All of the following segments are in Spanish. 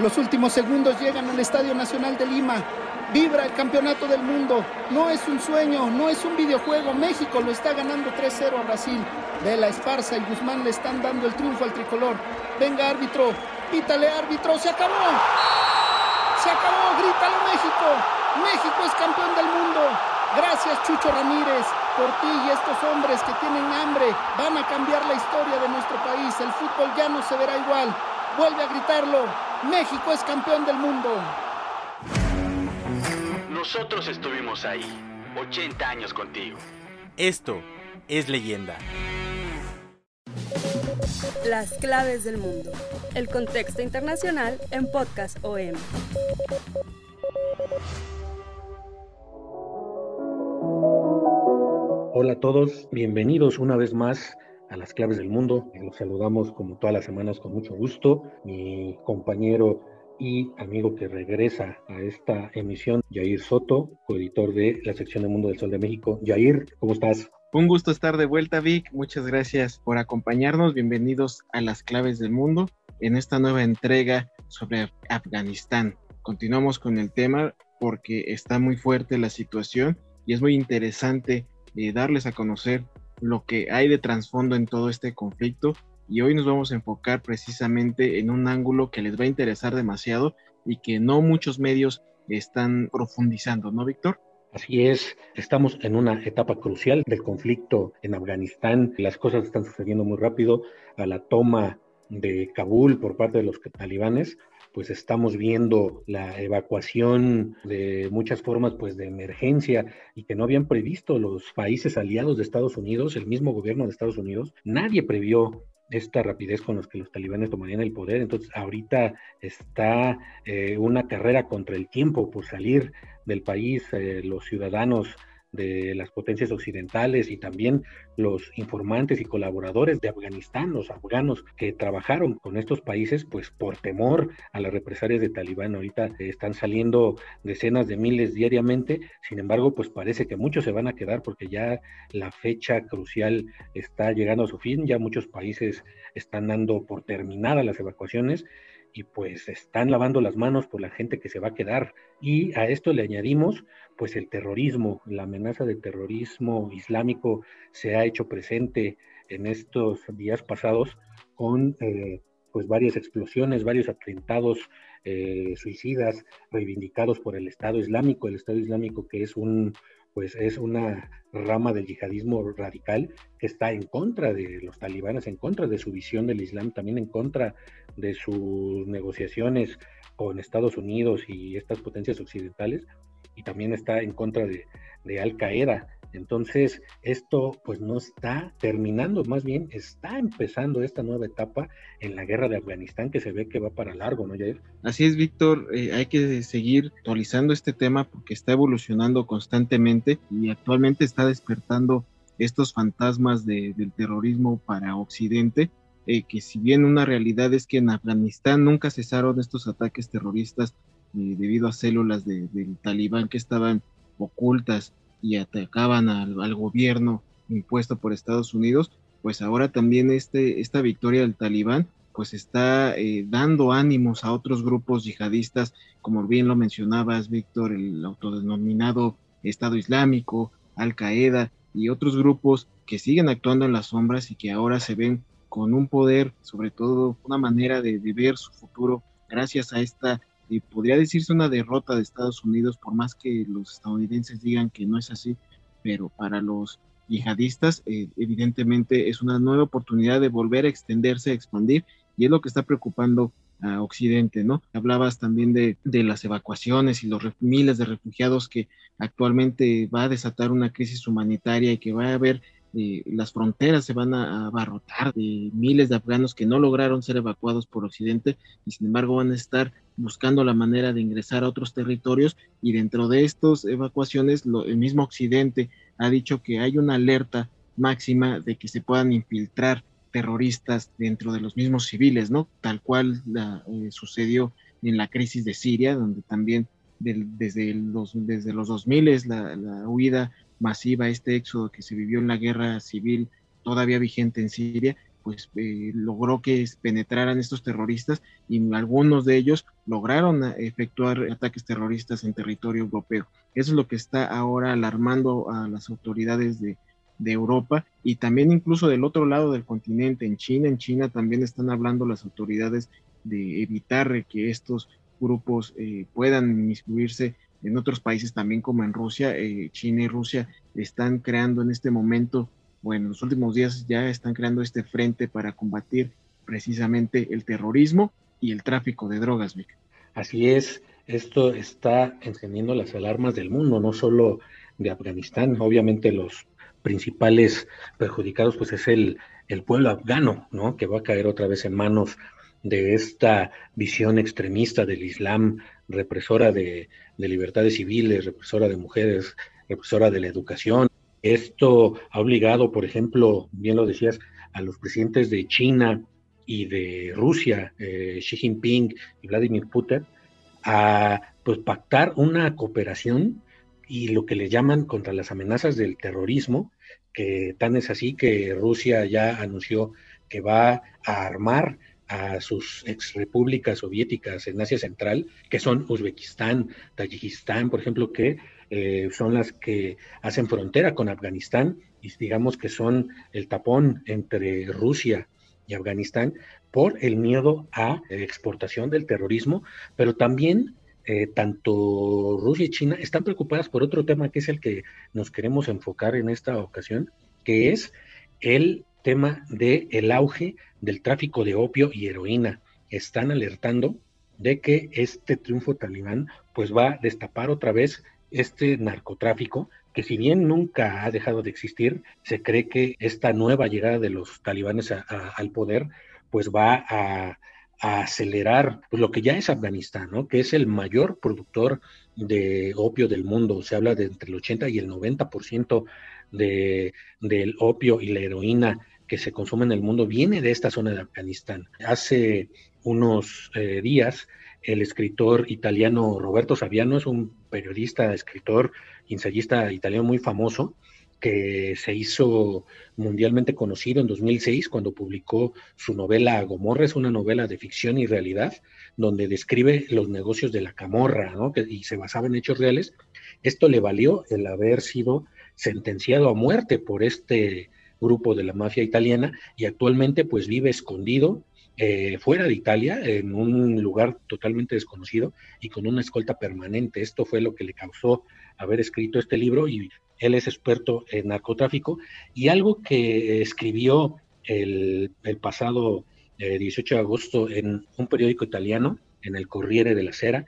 Los últimos segundos llegan al Estadio Nacional de Lima. Vibra el campeonato del mundo. No es un sueño, no es un videojuego. México lo está ganando 3-0 a Brasil. Vela Esparza y Guzmán le están dando el triunfo al tricolor. Venga, árbitro. Pítale, árbitro. Se acabó. Se acabó. Grítalo, México. México es campeón del mundo. Gracias, Chucho Ramírez. Por ti y estos hombres que tienen hambre van a cambiar la historia de nuestro país. El fútbol ya no se verá igual. Vuelve a gritarlo. México es campeón del mundo. Nosotros estuvimos ahí, 80 años contigo. Esto es leyenda. Las claves del mundo. El contexto internacional en Podcast OM. Hola a todos, bienvenidos una vez más a las claves del mundo. Los saludamos como todas las semanas con mucho gusto. Mi compañero y amigo que regresa a esta emisión, Jair Soto, coeditor de la sección de Mundo del Sol de México. Jair, ¿cómo estás? Un gusto estar de vuelta, Vic. Muchas gracias por acompañarnos. Bienvenidos a las claves del mundo en esta nueva entrega sobre Afganistán. Continuamos con el tema porque está muy fuerte la situación y es muy interesante eh, darles a conocer lo que hay de trasfondo en todo este conflicto y hoy nos vamos a enfocar precisamente en un ángulo que les va a interesar demasiado y que no muchos medios están profundizando, ¿no, Víctor? Así es, estamos en una etapa crucial del conflicto en Afganistán. Las cosas están sucediendo muy rápido. A la toma de Kabul por parte de los talibanes, pues estamos viendo la evacuación de muchas formas pues de emergencia y que no habían previsto los países aliados de Estados Unidos, el mismo gobierno de Estados Unidos, nadie previó esta rapidez con los que los talibanes tomarían el poder. Entonces, ahorita está eh, una carrera contra el tiempo por salir del país. Eh, los ciudadanos de las potencias occidentales y también los informantes y colaboradores de Afganistán, los afganos que trabajaron con estos países, pues por temor a las represalias de Talibán. Ahorita están saliendo decenas de miles diariamente, sin embargo, pues parece que muchos se van a quedar porque ya la fecha crucial está llegando a su fin, ya muchos países están dando por terminadas las evacuaciones y pues están lavando las manos por la gente que se va a quedar. Y a esto le añadimos pues el terrorismo, la amenaza de terrorismo islámico se ha hecho presente en estos días pasados con eh, pues varias explosiones, varios atentados eh, suicidas reivindicados por el Estado Islámico, el Estado Islámico que es un pues es una rama del yihadismo radical que está en contra de los talibanes, en contra de su visión del Islam, también en contra de sus negociaciones con Estados Unidos y estas potencias occidentales, y también está en contra de, de Al Qaeda. Entonces, esto pues no está terminando, más bien está empezando esta nueva etapa en la guerra de Afganistán que se ve que va para largo, ¿no, Jair? Así es, Víctor, eh, hay que seguir actualizando este tema porque está evolucionando constantemente y actualmente está despertando estos fantasmas del terrorismo para Occidente, eh, que si bien una realidad es que en Afganistán nunca cesaron estos ataques terroristas eh, debido a células del talibán que estaban ocultas y atacaban al, gobierno impuesto por Estados Unidos, pues ahora también este, esta victoria del talibán pues está eh, dando ánimos a otros grupos yihadistas, como bien lo mencionabas, Víctor, el autodenominado Estado Islámico, Al Qaeda y otros grupos que siguen actuando en las sombras y que ahora se ven con un poder, sobre todo una manera de, de ver su futuro gracias a esta y podría decirse una derrota de Estados Unidos, por más que los estadounidenses digan que no es así, pero para los yihadistas eh, evidentemente es una nueva oportunidad de volver a extenderse, a expandir, y es lo que está preocupando a Occidente, ¿no? Hablabas también de, de las evacuaciones y los miles de refugiados que actualmente va a desatar una crisis humanitaria y que va a haber las fronteras se van a abarrotar de miles de afganos que no lograron ser evacuados por Occidente y sin embargo van a estar buscando la manera de ingresar a otros territorios y dentro de estas evacuaciones el mismo Occidente ha dicho que hay una alerta máxima de que se puedan infiltrar terroristas dentro de los mismos civiles, ¿no? Tal cual eh, sucedió en la crisis de Siria, donde también desde, los, desde los 2000 es la, la huida masiva, este éxodo que se vivió en la guerra civil todavía vigente en Siria, pues eh, logró que penetraran estos terroristas y algunos de ellos lograron efectuar ataques terroristas en territorio europeo. Eso es lo que está ahora alarmando a las autoridades de, de Europa y también incluso del otro lado del continente, en China. En China también están hablando las autoridades de evitar que estos grupos eh, puedan inmiscuirse en otros países también como en Rusia. Eh, China y Rusia están creando en este momento, bueno, en los últimos días ya están creando este frente para combatir precisamente el terrorismo y el tráfico de drogas, Así es, esto está encendiendo las alarmas del mundo, no solo de Afganistán, obviamente los principales perjudicados pues es el, el pueblo afgano, ¿no? Que va a caer otra vez en manos de esta visión extremista del Islam, represora de, libertades civiles, represora de mujeres, represora de la educación. Esto ha obligado, por ejemplo, bien lo decías, a los presidentes de China y de Rusia, eh, Xi Jinping y Vladimir Putin, a pues, pactar una cooperación y lo que le llaman contra las amenazas del terrorismo, que tan es así que Rusia ya anunció que va a armar a sus ex repúblicas soviéticas en Asia Central, que son Uzbekistán, Tayikistán, por ejemplo, que eh, son las que hacen frontera con Afganistán y digamos que son el tapón entre Rusia y Afganistán por el miedo a exportación del terrorismo, pero también eh, tanto Rusia y China están preocupadas por otro tema que es el que nos queremos enfocar en esta ocasión, que es el tema del el auge del tráfico de opio y heroína. Están alertando de que este triunfo talibán pues va a destapar otra vez este narcotráfico que si bien nunca ha dejado de existir, se cree que esta nueva llegada de los talibanes al poder pues va a, acelerar pues, lo que ya es Afganistán, ¿no? que es el mayor productor de opio del mundo. Se habla de entre el 80 y el 90% de, del opio y la heroína que se consume en el mundo viene de esta zona de Afganistán. Hace unos eh, días, el escritor italiano Roberto Saviano es un periodista, escritor, ensayista italiano muy famoso, que se hizo mundialmente conocido en 2006 cuando publicó su novela Gomorra, es una novela de ficción y realidad, donde describe los negocios de la camorra, ¿no? y se basaba en hechos reales. Esto le valió el haber sido sentenciado a muerte por este grupo de la mafia italiana y actualmente pues vive escondido eh, fuera de Italia, en un lugar totalmente desconocido y con una escolta permanente. Esto fue lo que le causó haber escrito este libro y él es experto en narcotráfico y algo que escribió el, pasado 18 eh, de agosto en un periódico italiano, en el Corriere de la Sera,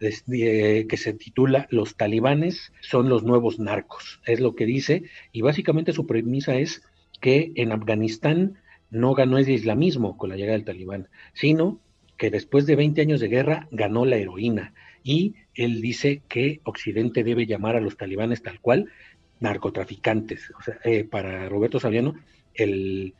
eh, que se titula Los talibanes son los nuevos narcos. Es lo que dice y básicamente su premisa es que en Afganistán no ganó el islamismo con la llegada del talibán, sino que después de 20 años de guerra ganó la heroína. Y él dice que Occidente debe llamar a los talibanes tal cual narcotraficantes. O sea, eh, para Roberto Saviano, el,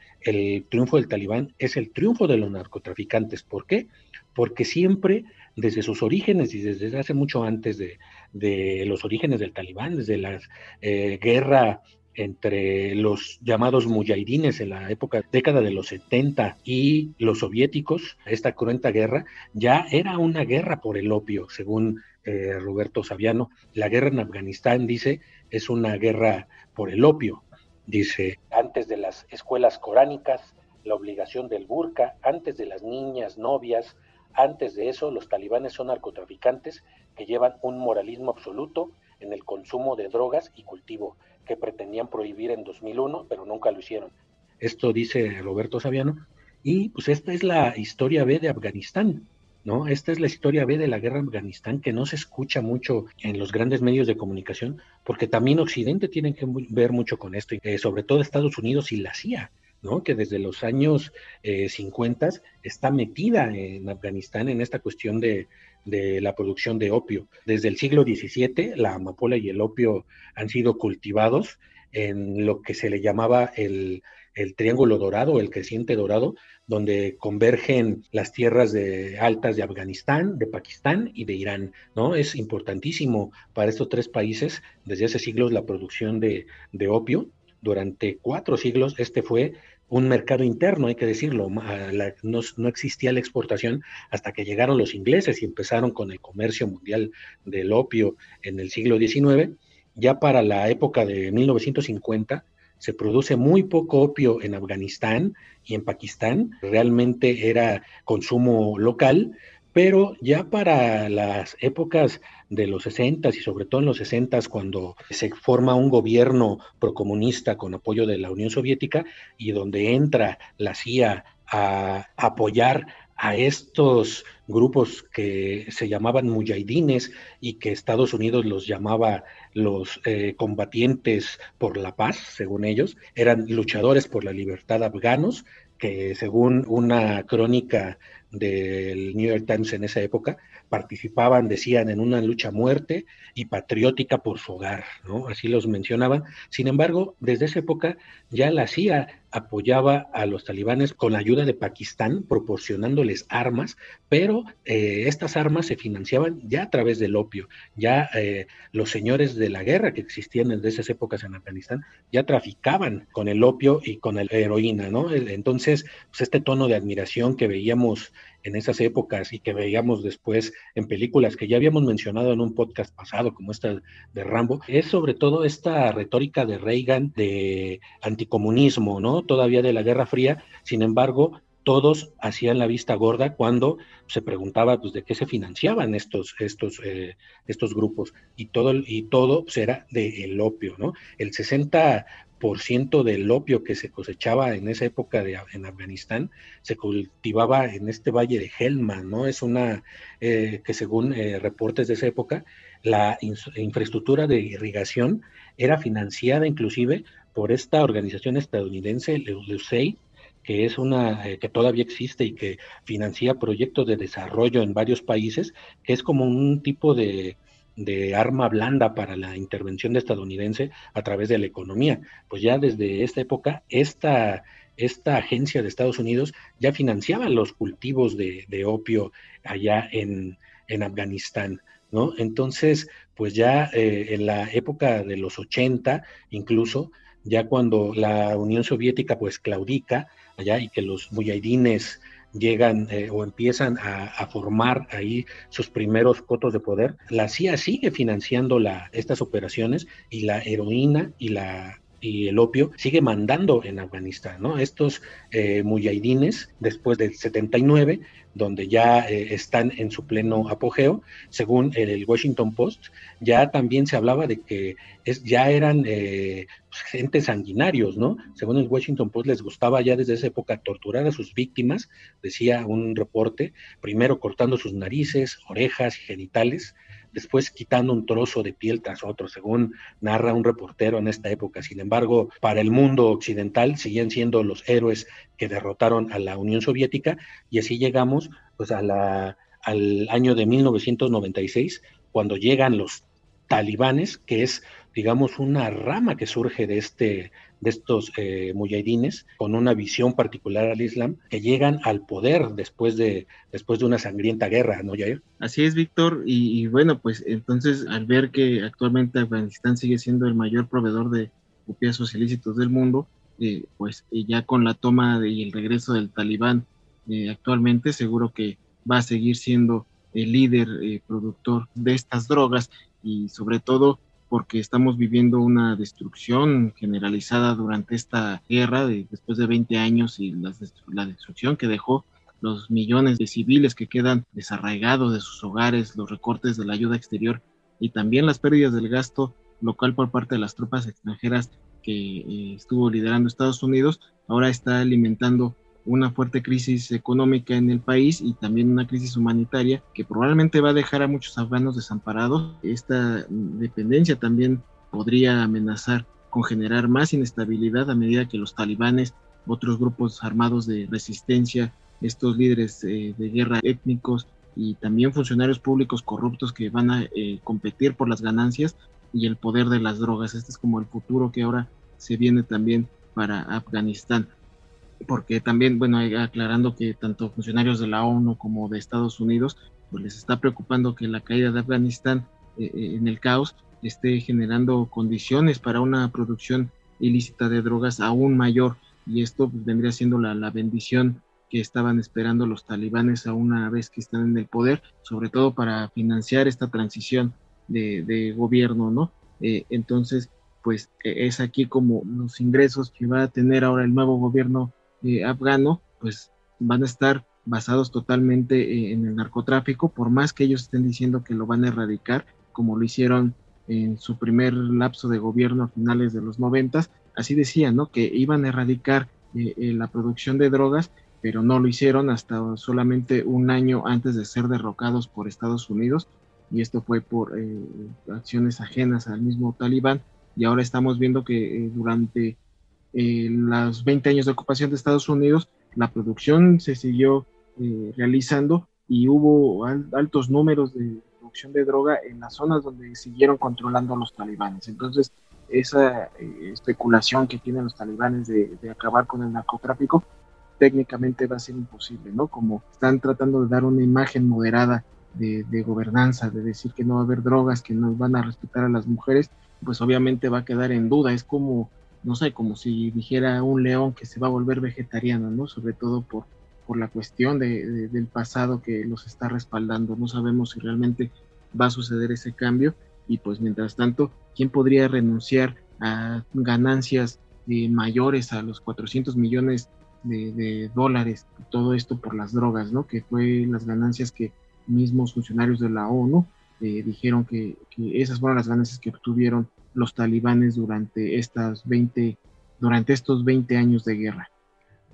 triunfo del talibán es el triunfo de los narcotraficantes. ¿Por qué? Porque siempre, desde sus orígenes y desde hace mucho antes de, los orígenes del talibán, desde la eh, guerra entre los llamados mujahidines en la época, década de los 70 y los soviéticos, esta cruenta guerra, ya era una guerra por el opio, según eh, Roberto Saviano. La guerra en Afganistán, dice, es una guerra por el opio. Dice, antes de las escuelas coránicas, la obligación del burka, antes de las niñas, novias, antes de eso, los talibanes son narcotraficantes que llevan un moralismo absoluto en el consumo de drogas y cultivo que pretendían prohibir en 2001, pero nunca lo hicieron. Esto dice Roberto Saviano. Y pues esta es la historia B de Afganistán. ¿no? Esta es la historia B de la guerra en Afganistán que no se escucha mucho en los grandes medios de comunicación, porque también Occidente tiene que ver mucho con esto, y sobre todo Estados Unidos y la CIA. ¿no? que desde los años 50 eh, está metida en Afganistán en esta cuestión de, de la producción de opio. Desde el siglo XVII, la amapola y el opio han sido cultivados en lo que se le llamaba el, Triángulo Dorado, el creciente dorado, donde convergen las tierras de, altas de Afganistán, de Pakistán y de Irán. ¿no? Es importantísimo para estos tres países desde hace siglos la producción de, de opio. Durante cuatro siglos este fue un mercado interno, hay que decirlo, no, existía la exportación hasta que llegaron los ingleses y empezaron con el comercio mundial del opio en el siglo XIX. Ya para la época de 1950 se produce muy poco opio en Afganistán y en Pakistán, realmente era consumo local, pero ya para las épocas de los 60 y sobre todo en los 60 cuando se forma un gobierno procomunista con apoyo de la Unión Soviética y donde entra la CIA a apoyar a estos grupos que se llamaban mujahidines y que Estados Unidos los llamaba los eh, combatientes por la paz, según ellos, eran luchadores por la libertad afganos, que según una crónica del New York Times en esa época, participaban, decían, en una lucha muerte y patriótica por su hogar, ¿no? Así los mencionaban. Sin embargo, desde esa época ya la CIA apoyaba a los talibanes con la ayuda de Pakistán, proporcionándoles armas, pero eh, estas armas se financiaban ya a través del opio. Ya eh, los señores de la guerra que existían desde esas épocas en Afganistán ya traficaban con el opio y con la heroína, ¿no? Entonces, pues este tono de admiración que veíamos en esas épocas y que veíamos después en películas que ya habíamos mencionado en un podcast pasado, como esta de Rambo, es sobre todo esta retórica de Reagan de anticomunismo, ¿no? Todavía de la Guerra Fría, sin embargo, todos hacían la vista gorda cuando se preguntaba pues, de qué se financiaban estos, estos, eh, estos grupos y todo, y todo pues, era del opio, ¿no? El 60 por ciento del opio que se cosechaba en esa época de, en Afganistán se cultivaba en este valle de Helmand, ¿no? Es una eh, que según eh, reportes de esa época, la infraestructura de irrigación era financiada inclusive por esta organización estadounidense, el USAID, que es una eh, que todavía existe y que financia proyectos de desarrollo en varios países, que es como un tipo de de arma blanda para la intervención estadounidense a través de la economía. Pues ya desde esta época, esta, esta agencia de Estados Unidos ya financiaba los cultivos de, opio allá en, en, Afganistán. ¿no? Entonces, pues ya eh, en la época de los 80, incluso, ya cuando la Unión Soviética pues claudica allá y que los mujahidines llegan eh, o empiezan a, formar ahí sus primeros cotos de poder, la CIA sigue financiando la, estas operaciones y la heroína y la y el opio sigue mandando en Afganistán, ¿no? Estos eh, mujahidines, después del 79, donde ya eh, están en su pleno apogeo, según el, Washington Post, ya también se hablaba de que es, ya eran eh, gente sanguinarios, ¿no? Según el Washington Post les gustaba ya desde esa época torturar a sus víctimas, decía un reporte, primero cortando sus narices, orejas y genitales, después quitando un trozo de piel tras otro, según narra un reportero en esta época. Sin embargo, para el mundo occidental siguen siendo los héroes que derrotaron a la Unión Soviética y así llegamos pues a la, al año de 1996 cuando llegan los talibanes, que es digamos una rama que surge de este de estos eh, con una visión particular al Islam que llegan al poder después de, después de una sangrienta guerra, ¿no, Jair? Así es, Víctor, y, bueno, pues entonces al ver que actualmente Afganistán sigue siendo el mayor proveedor de opiáceos ilícitos del mundo, eh, pues ya con la toma y el regreso del talibán eh, actualmente seguro que va a seguir siendo el líder eh, productor de estas drogas y sobre todo porque estamos viviendo una destrucción generalizada durante esta guerra de, después de 20 años y la, la destrucción que dejó los millones de civiles que quedan desarraigados de sus hogares, los recortes de la ayuda exterior y también las pérdidas del gasto local por parte de las tropas extranjeras que eh, estuvo liderando Estados Unidos, ahora está alimentando una fuerte crisis económica en el país y también una crisis humanitaria que probablemente va a dejar a muchos afganos desamparados. Esta dependencia también podría amenazar con generar más inestabilidad a medida que los talibanes, otros grupos armados de resistencia, estos líderes eh, de guerra étnicos y también funcionarios públicos corruptos que van a eh, competir por las ganancias y el poder de las drogas. Este es como el futuro que ahora se viene también para Afganistán porque también, bueno, aclarando que tanto funcionarios de la ONU como de Estados Unidos, pues les está preocupando que la caída de Afganistán eh, eh, en el caos esté generando condiciones para una producción ilícita de drogas aún mayor y esto pues, vendría siendo la, la, bendición que estaban esperando los talibanes a una vez que están en el poder, sobre todo para financiar esta transición de, de gobierno, ¿no? Eh, entonces, pues e, es aquí como los ingresos que va a tener ahora el nuevo gobierno eh, afgano, pues van a estar basados totalmente eh, en el narcotráfico, por más que ellos estén diciendo que lo van a erradicar, como lo hicieron en su primer lapso de gobierno a finales de los noventas, así decían, ¿no? Que iban a erradicar eh, la producción de drogas, pero no lo hicieron hasta solamente un año antes de ser derrocados por Estados Unidos, y esto fue por acciones ajenas al mismo talibán, y ahora estamos viendo que durante en los 20 años de ocupación de Estados Unidos, la producción se siguió eh, realizando y hubo altos números de producción de droga en las zonas donde siguieron controlando a los talibanes. Entonces, esa eh, especulación que tienen los talibanes de, acabar con el narcotráfico técnicamente va a ser imposible, ¿no? Como están tratando de dar una imagen moderada de, de, gobernanza, de decir que no va a haber drogas, que no van a respetar a las mujeres, pues obviamente va a quedar en duda. Es como no sé, como si dijera un león que se va a volver vegetariano, ¿no? Sobre todo por, por la cuestión de, del pasado que los está respaldando. No sabemos si realmente va a suceder ese cambio y pues mientras tanto, ¿quién podría renunciar a ganancias eh, mayores a los 400 millones de, dólares? Todo esto por las drogas, ¿no? Que fue las ganancias que mismos funcionarios de la ONU eh, dijeron que, que esas fueron las ganancias que obtuvieron los talibanes durante estas 20 durante estos 20 años de guerra.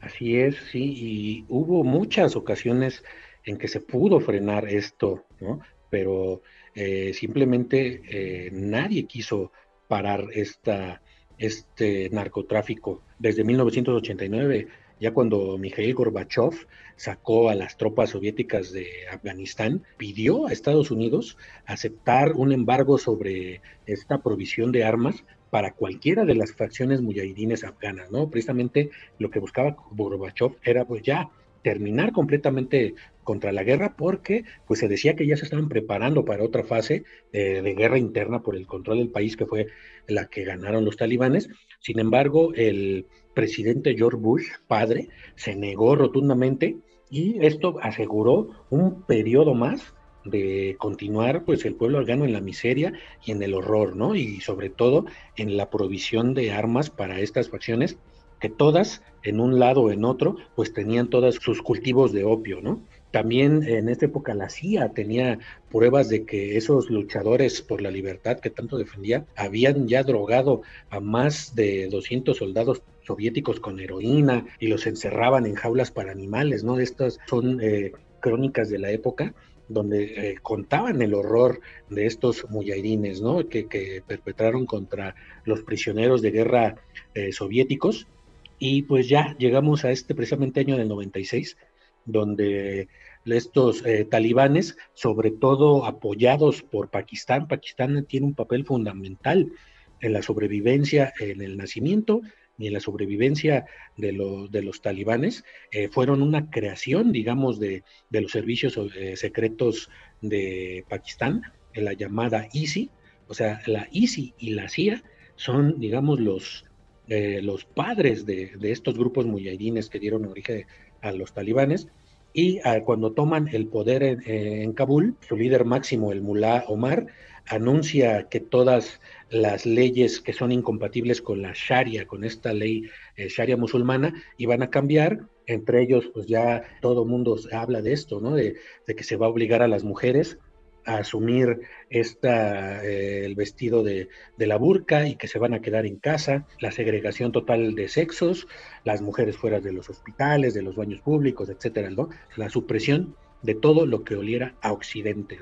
Así es, sí, y hubo muchas ocasiones en que se pudo frenar esto, ¿no? Pero eh, simplemente eh, nadie quiso parar esta, este narcotráfico. Desde 1989 ya cuando Mikhail Gorbachev sacó a las tropas soviéticas de Afganistán, pidió a Estados Unidos aceptar un embargo sobre esta provisión de armas para cualquiera de las facciones mujahidines afganas, ¿no? Precisamente lo que buscaba Gorbachev era pues ya terminar completamente contra la guerra porque pues se decía que ya se estaban preparando para otra fase de, guerra interna por el control del país que fue la que ganaron los talibanes. Sin embargo, el presidente George Bush, padre, se negó rotundamente y esto aseguró un periodo más de continuar pues el pueblo afgano en la miseria y en el horror, ¿no? Y sobre todo en la provisión de armas para estas facciones que todas en un lado o en otro pues tenían todos sus cultivos de opio, ¿no? También en esta época la CIA tenía pruebas de que esos luchadores por la libertad que tanto defendía habían ya drogado a más de 200 soldados soviéticos con heroína y los encerraban en jaulas para animales, ¿no? Estas son eh, crónicas de la época donde eh, contaban el horror de estos muyahidines, ¿no? Que, perpetraron contra los prisioneros de guerra eh, soviéticos. Y pues ya llegamos a este precisamente año del 96, donde estos eh, talibanes, sobre todo apoyados por Pakistán, Pakistán tiene un papel fundamental en la sobrevivencia, en el nacimiento y en la sobrevivencia de, de los talibanes, eh, fueron una creación, digamos, de, los servicios eh, secretos de Pakistán, en la llamada ISI, o sea, la ISI y la CIA son, digamos, los, los padres de, de, estos grupos muyahidines que dieron origen a los talibanes, y ah, cuando toman el poder en, Kabul, su líder máximo, el mulá Omar, anuncia que todas las leyes que son incompatibles con la Sharia, con esta ley eh, Sharia musulmana, iban a cambiar. Entre ellos, pues ya todo mundo habla de esto, ¿no? De, que se va a obligar a las mujeres a asumir esta, eh, el vestido de, la burka y que se van a quedar en casa, la segregación total de sexos, las mujeres fuera de los hospitales, de los baños públicos, etcétera, la supresión de todo lo que oliera a Occidente.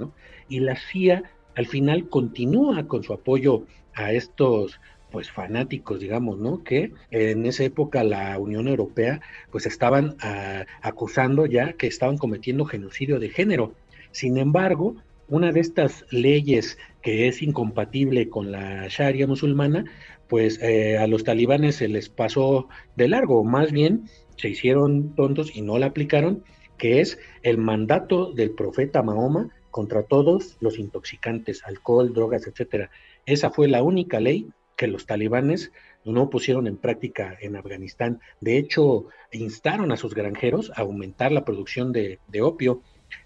Y la CIA al final continúa con su apoyo a estos pues fanáticos, digamos, ¿no? Que en esa época la Unión Europea pues estaban ah, acusando ya que estaban cometiendo genocidio de género. Sin embargo, una de estas leyes que es incompatible con la Sharia musulmana, pues eh, a los talibanes se les pasó de largo, más bien se hicieron tontos y no la aplicaron, que es el mandato del profeta Mahoma contra todos los intoxicantes, alcohol, drogas, etcétera. Esa fue la única ley que los talibanes no pusieron en práctica en Afganistán. De hecho, instaron a sus granjeros a aumentar la producción de, opio.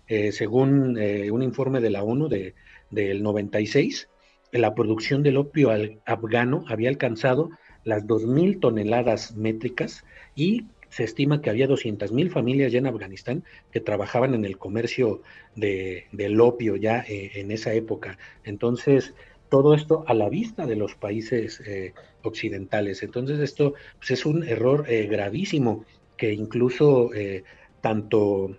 Eh, según eh, un informe de la ONU de, del 96, la producción del opio afgano había alcanzado las 2.000 toneladas métricas y se estima que había 200.000 familias ya en Afganistán que trabajaban en el comercio de, del opio ya eh, en esa época. Entonces, todo esto a la vista de los países occidentales. Entonces esto pues, es un error gravísimo que incluso tanto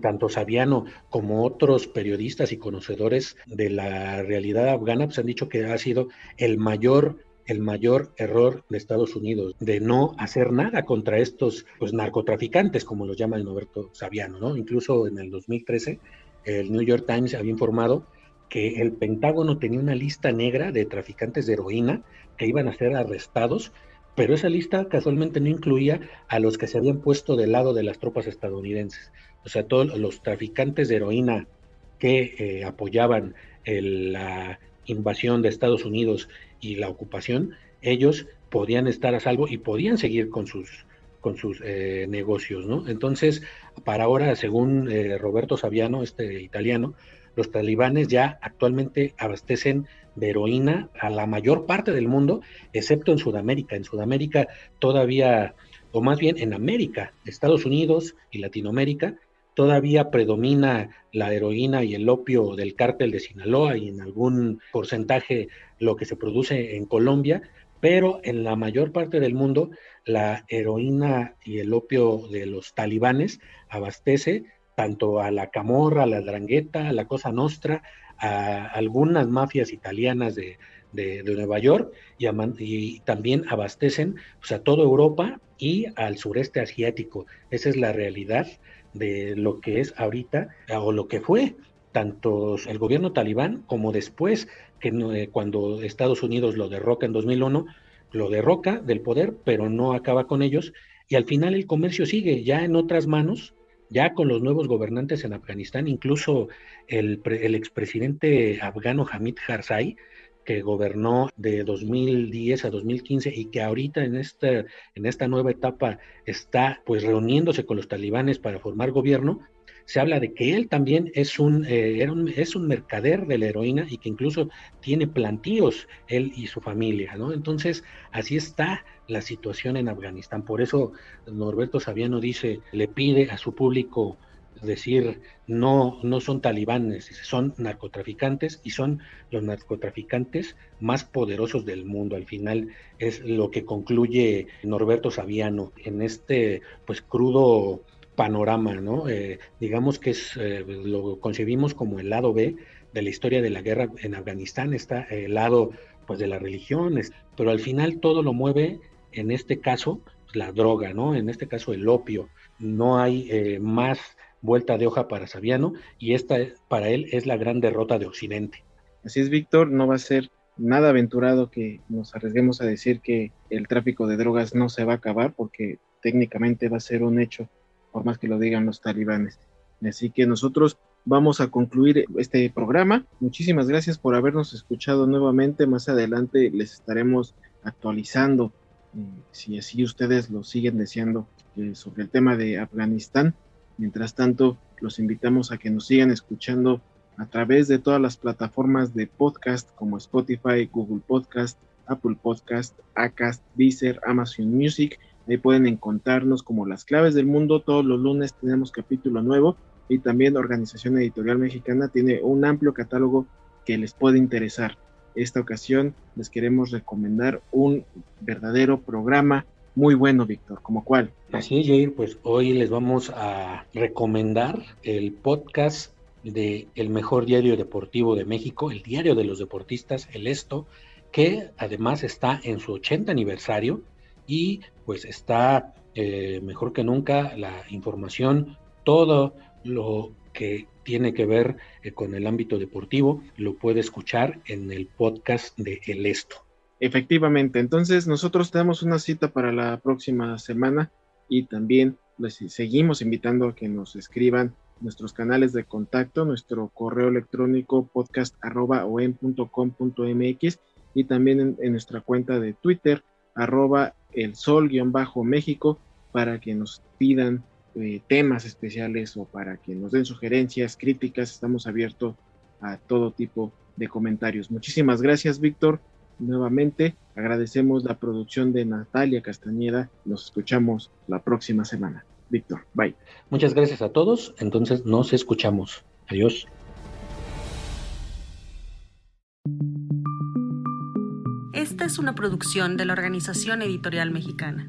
tanto Saviano como otros periodistas y conocedores de la realidad afgana pues han dicho que ha sido el mayor el mayor error de Estados Unidos de no hacer nada contra estos pues narcotraficantes como los llama Roberto Saviano, ¿no? Incluso en el 2013 el New York Times había informado que el Pentágono tenía una lista negra de traficantes de heroína que iban a ser arrestados, pero esa lista casualmente no incluía a los que se habían puesto del lado de las tropas estadounidenses. O sea, todos los traficantes de heroína que eh, apoyaban la invasión de Estados Unidos y la ocupación, ellos podían estar a salvo y podían seguir con sus con sus eh, negocios, ¿no? Entonces, para ahora, según eh, Roberto Saviano, este italiano, los talibanes ya actualmente abastecen de heroína a la mayor parte del mundo, excepto en Sudamérica. En Sudamérica todavía, o más bien en América, Estados Unidos y Latinoamérica, todavía predomina la heroína y el opio del cártel de Sinaloa y en algún porcentaje lo que se produce en Colombia, pero en la mayor parte del mundo la heroína y el opio de los talibanes abastece tanto a la Camorra, a la Drangheta, a la Cosa Nostra, a algunas mafias italianas de, Nueva York y, también abastecen pues, a toda Europa y al sureste asiático. Esa es la realidad de lo que es ahorita o lo que fue tanto el gobierno talibán como después que eh, cuando Estados Unidos lo derroca en 2001, lo derroca del poder, pero no acaba con ellos y al final el comercio sigue ya en otras manos ya con los nuevos gobernantes en Afganistán, incluso el, el expresidente afgano Hamid Karzai, que gobernó de 2010 a 2015 y que ahorita en esta, en esta nueva etapa está pues reuniéndose con los talibanes para formar gobierno, se habla de que él también es un, eh, es un mercader de la heroína y que incluso tiene plantíos él y su familia, ¿no? Entonces, así está la situación en Afganistán. Por eso Norberto Saviano dice, le pide a su público decir no, no son talibanes, son narcotraficantes y son los narcotraficantes más poderosos del mundo. Al final es lo que concluye Norberto Saviano en este pues crudo panorama, ¿no? Eh, digamos que es, eh, lo concebimos como el lado B de la historia de la guerra en Afganistán, está el lado pues de las religiones, pero al final todo lo mueve, en este caso, la droga, ¿no? En este caso el opio. No hay eh, más vuelta de hoja para Saviano y esta para él es la gran derrota de Occidente. Así es, Víctor, no va a ser nada aventurado que nos arriesguemos a decir que el tráfico de drogas no se va a acabar porque técnicamente va a ser un hecho por más que lo digan los talibanes. Así que nosotros vamos a concluir este programa. Muchísimas gracias por habernos escuchado nuevamente. Más adelante les estaremos actualizando, eh, si así ustedes lo siguen deseando, eh, sobre el tema de Afganistán. Mientras tanto, los invitamos a que nos sigan escuchando a través de todas las plataformas de podcast como Spotify, Google Podcast, Apple Podcast, Acast, Deezer, Amazon Music Ahí pueden encontrarnos como las claves del mundo. Todos los lunes tenemos capítulo nuevo y también Organización Editorial Mexicana tiene un amplio catálogo que les puede interesar. Esta ocasión les queremos recomendar un verdadero programa muy bueno, Víctor, ¿como cuál? Así es, Jair, pues hoy les vamos a recomendar el podcast de El Mejor Diario Deportivo de México, el Diario de los Deportistas, el Esto, que además está en su 80 aniversario y pues está eh, mejor que nunca la información, todo lo que tiene que ver eh, con el ámbito deportivo, lo puede escuchar en el podcast de El Esto. Efectivamente, entonces nosotros tenemos una cita para la próxima semana y también les seguimos invitando a que nos escriban nuestros canales de contacto, nuestro correo electrónico podcast.com.mx y también en, nuestra cuenta de Twitter, arroba el sol-méxico, para que nos pidan eh, temas especiales o para que nos den sugerencias, críticas. Estamos abiertos a todo tipo de comentarios. Muchísimas gracias, Víctor. Nuevamente agradecemos la producción de Natalia Castañeda. Nos escuchamos la próxima semana. Víctor, bye. Muchas gracias a todos. Entonces nos escuchamos. Adiós. Esta es una producción de la Organización Editorial Mexicana.